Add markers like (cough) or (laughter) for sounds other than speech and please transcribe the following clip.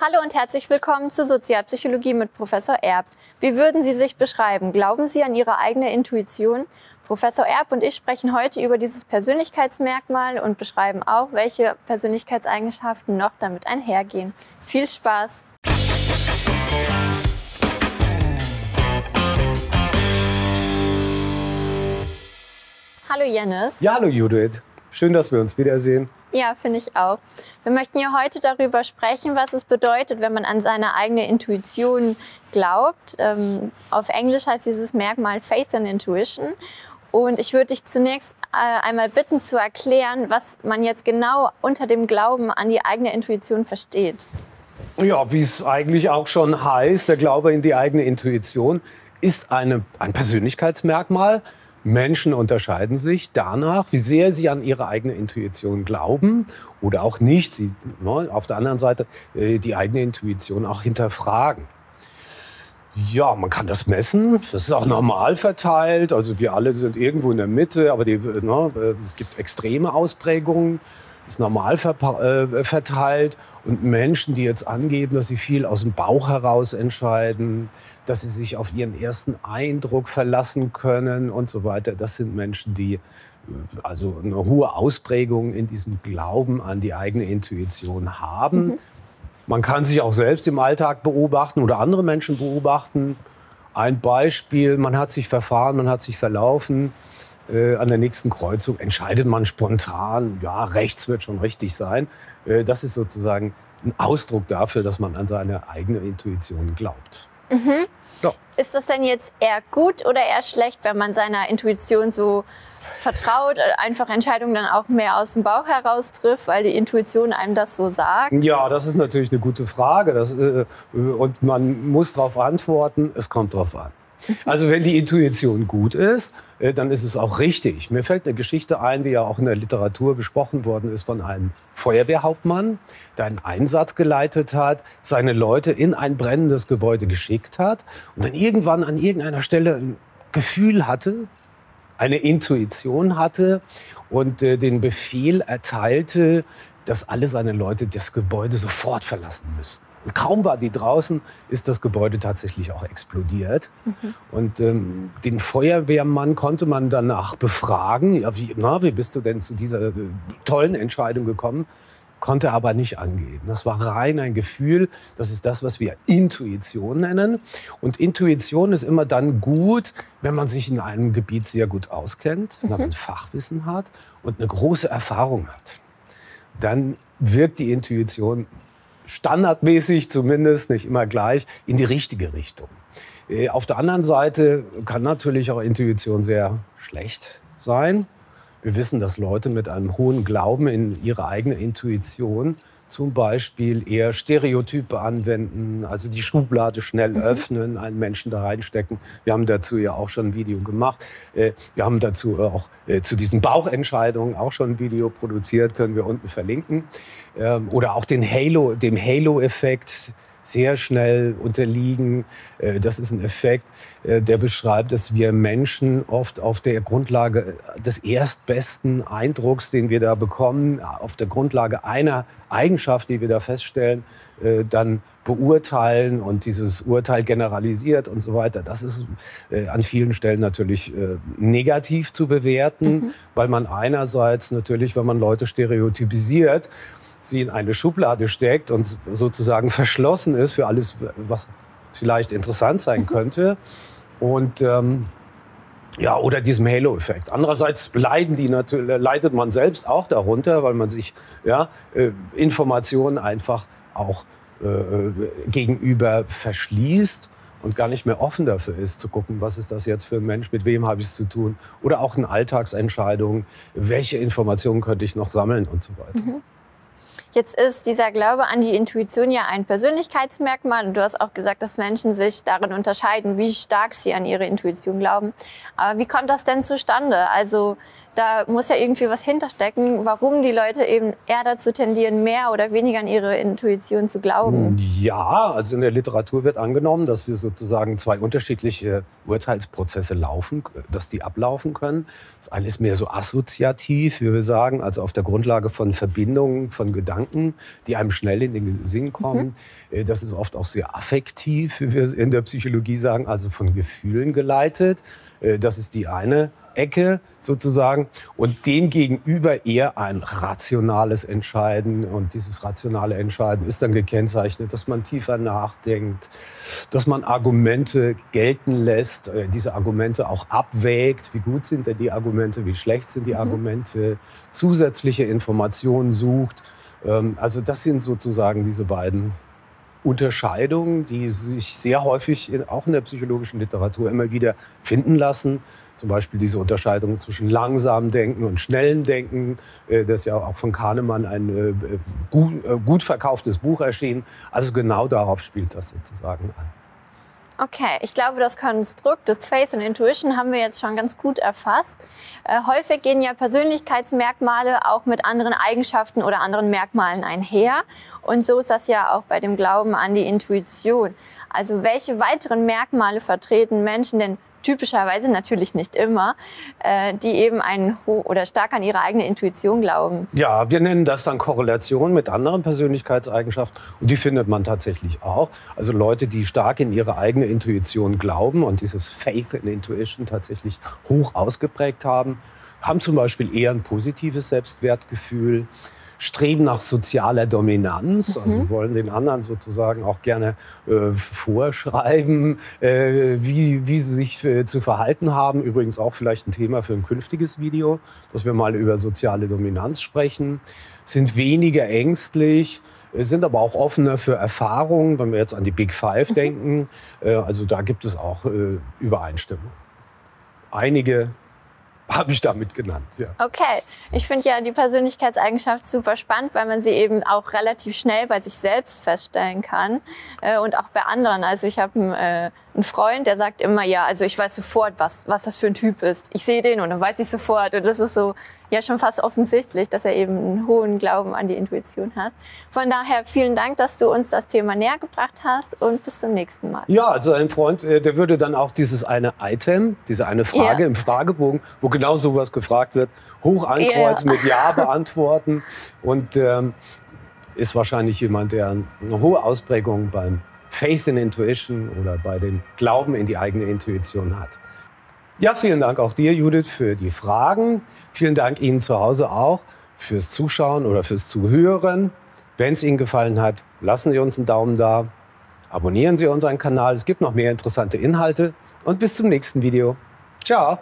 Hallo und herzlich willkommen zur Sozialpsychologie mit Professor Erb. Wie würden Sie sich beschreiben? Glauben Sie an Ihre eigene Intuition? Professor Erb und ich sprechen heute über dieses Persönlichkeitsmerkmal und beschreiben auch, welche Persönlichkeitseigenschaften noch damit einhergehen. Viel Spaß! Hallo Jennis. Ja, hallo Judith. Schön, dass wir uns wiedersehen. Ja, finde ich auch. Wir möchten ja heute darüber sprechen, was es bedeutet, wenn man an seine eigene Intuition glaubt. Ähm, auf Englisch heißt dieses Merkmal Faith and Intuition. Und ich würde dich zunächst äh, einmal bitten zu erklären, was man jetzt genau unter dem Glauben an die eigene Intuition versteht. Ja, wie es eigentlich auch schon heißt, der Glaube in die eigene Intuition ist eine, ein Persönlichkeitsmerkmal, Menschen unterscheiden sich danach, wie sehr sie an ihre eigene Intuition glauben oder auch nicht. Sie ne, auf der anderen Seite äh, die eigene Intuition auch hinterfragen. Ja, man kann das messen. Das ist auch normal verteilt. Also wir alle sind irgendwo in der Mitte, aber die, ne, äh, es gibt extreme Ausprägungen. Ist normal äh, verteilt. Und Menschen, die jetzt angeben, dass sie viel aus dem Bauch heraus entscheiden, dass sie sich auf ihren ersten Eindruck verlassen können und so weiter. Das sind Menschen, die äh, also eine hohe Ausprägung in diesem Glauben an die eigene Intuition haben. Mhm. Man kann sich auch selbst im Alltag beobachten oder andere Menschen beobachten. Ein Beispiel, man hat sich verfahren, man hat sich verlaufen. Äh, an der nächsten Kreuzung entscheidet man spontan, ja, rechts wird schon richtig sein. Äh, das ist sozusagen ein Ausdruck dafür, dass man an seine eigene Intuition glaubt. Mhm. Ja. Ist das denn jetzt eher gut oder eher schlecht, wenn man seiner Intuition so vertraut, äh, einfach Entscheidungen dann auch mehr aus dem Bauch heraus trifft, weil die Intuition einem das so sagt? Ja, das ist natürlich eine gute Frage. Das, äh, und man muss darauf antworten, es kommt darauf an. Also wenn die Intuition gut ist, äh, dann ist es auch richtig. Mir fällt eine Geschichte ein, die ja auch in der Literatur besprochen worden ist von einem Feuerwehrhauptmann, der einen Einsatz geleitet hat, seine Leute in ein brennendes Gebäude geschickt hat und dann irgendwann an irgendeiner Stelle ein Gefühl hatte, eine Intuition hatte und äh, den Befehl erteilte, dass alle seine Leute das Gebäude sofort verlassen müssten. Und kaum war die draußen, ist das Gebäude tatsächlich auch explodiert. Mhm. Und ähm, den Feuerwehrmann konnte man danach befragen. Ja, wie, na, wie bist du denn zu dieser äh, tollen Entscheidung gekommen? Konnte aber nicht angeben. Das war rein ein Gefühl. Das ist das, was wir Intuition nennen. Und Intuition ist immer dann gut, wenn man sich in einem Gebiet sehr gut auskennt, mhm. wenn man Fachwissen hat und eine große Erfahrung hat. Dann wirkt die Intuition standardmäßig zumindest, nicht immer gleich, in die richtige Richtung. Äh, auf der anderen Seite kann natürlich auch Intuition sehr schlecht sein. Wir wissen, dass Leute mit einem hohen Glauben in ihre eigene Intuition zum Beispiel eher Stereotype anwenden, also die Schublade schnell mhm. öffnen, einen Menschen da reinstecken. Wir haben dazu ja auch schon ein Video gemacht. Äh, wir haben dazu auch äh, zu diesen Bauchentscheidungen auch schon ein Video produziert, können wir unten verlinken. Ähm, oder auch den Halo, dem Halo-Effekt sehr schnell unterliegen. Äh, das ist ein Effekt, äh, der beschreibt, dass wir Menschen oft auf der Grundlage des erstbesten Eindrucks, den wir da bekommen, auf der Grundlage einer Eigenschaft, die wir da feststellen, äh, dann beurteilen und dieses Urteil generalisiert und so weiter. Das ist an vielen Stellen natürlich negativ zu bewerten, mhm. weil man einerseits natürlich, wenn man Leute stereotypisiert, sie in eine Schublade steckt und sozusagen verschlossen ist für alles, was vielleicht interessant sein mhm. könnte. Und ähm, ja, oder diesem Halo-Effekt. Andererseits leiden die natürlich, leidet man selbst auch darunter, weil man sich ja, äh, Informationen einfach auch äh, gegenüber verschließt und gar nicht mehr offen dafür ist, zu gucken, was ist das jetzt für ein Mensch, mit wem habe ich es zu tun. Oder auch in Alltagsentscheidungen, welche Informationen könnte ich noch sammeln und so weiter. Mhm. Jetzt ist dieser Glaube an die Intuition ja ein Persönlichkeitsmerkmal und du hast auch gesagt, dass Menschen sich darin unterscheiden, wie stark sie an ihre Intuition glauben. Aber wie kommt das denn zustande? Also, da muss ja irgendwie was hinterstecken, warum die Leute eben eher dazu tendieren, mehr oder weniger an ihre Intuition zu glauben. Ja, also in der Literatur wird angenommen, dass wir sozusagen zwei unterschiedliche Urteilsprozesse laufen, dass die ablaufen können. Das eine ist mehr so assoziativ, wie wir sagen, also auf der Grundlage von Verbindungen, von Gedanken, die einem schnell in den Sinn kommen. Mhm. Das ist oft auch sehr affektiv, wie wir in der Psychologie sagen, also von Gefühlen geleitet. Äh, das ist die eine Ecke sozusagen und dem gegenüber eher ein rationales Entscheiden und dieses rationale Entscheiden ist dann gekennzeichnet, dass man tiefer nachdenkt, dass man Argumente gelten lässt, äh, diese Argumente auch abwägt, wie gut sind denn die Argumente, wie schlecht sind die mhm. Argumente, zusätzliche Informationen sucht. Ähm, also das sind sozusagen diese beiden Unterscheidungen, die sich sehr häufig in, auch in der psychologischen Literatur immer wieder finden lassen. Zum Beispiel diese Unterscheidung zwischen langsamem Denken und schnellem Denken. Äh, das ja auch von Kahnemann ein äh, gut, äh, gut verkauftes Buch erschienen. Also genau darauf spielt das sozusagen an. Okay, ich glaube, das Konstrukt des Faith und Intuition haben wir jetzt schon ganz gut erfasst. Äh, häufig gehen ja Persönlichkeitsmerkmale auch mit anderen Eigenschaften oder anderen Merkmalen einher. Und so ist das ja auch bei dem Glauben an die Intuition. Also welche weiteren Merkmale vertreten Menschen denn typischerweise natürlich nicht immer, äh, die eben einen oder stark an ihre eigene Intuition glauben. Ja, wir nennen das dann Korrelation mit anderen Persönlichkeitseigenschaften und die findet man tatsächlich auch. Also Leute, die stark in ihre eigene Intuition glauben und dieses Faith in Intuition tatsächlich hoch ausgeprägt haben, haben zum Beispiel eher ein positives Selbstwertgefühl streben nach sozialer Dominanz, mhm. also wollen den anderen sozusagen auch gerne äh, vorschreiben, äh, wie, wie sie sich äh, zu verhalten haben. Übrigens auch vielleicht ein Thema für ein künftiges Video, dass wir mal über soziale Dominanz sprechen, sind weniger ängstlich, äh, sind aber auch offener für Erfahrungen, wenn wir jetzt an die Big Five mhm. denken. Äh, also da gibt es auch äh, Übereinstimmung. Einige habe ich damit genannt. Ja. Okay, ich finde ja die Persönlichkeitseigenschaft super spannend, weil man sie eben auch relativ schnell bei sich selbst feststellen kann äh, und auch bei anderen. Also ich habe einen, äh, einen Freund, der sagt immer, ja, also ich weiß sofort, was, was das für ein Typ ist. Ich sehe den und dann weiß ich sofort. Und das ist so ja schon fast offensichtlich, dass er eben einen hohen Glauben an die Intuition hat. Von daher vielen Dank, dass du uns das Thema näher gebracht hast und bis zum nächsten Mal. Ja, also ein Freund, äh, der würde dann auch dieses eine Item, diese eine Frage ja. im Fragebogen, wo genau sowas gefragt wird, hoch ankreuzen, ja. mit Ja (laughs) beantworten und ähm, ist wahrscheinlich jemand, der eine hohe Ausprägung beim Faith in Intuition oder bei dem Glauben in die eigene Intuition hat. Ja, vielen Dank auch dir, Judith, für die Fragen. Vielen Dank Ihnen zu Hause auch fürs Zuschauen oder fürs Zuhören. Wenn es Ihnen gefallen hat, lassen Sie uns einen Daumen da. Abonnieren Sie unseren Kanal. Es gibt noch mehr interessante Inhalte. Und bis zum nächsten Video. Ciao.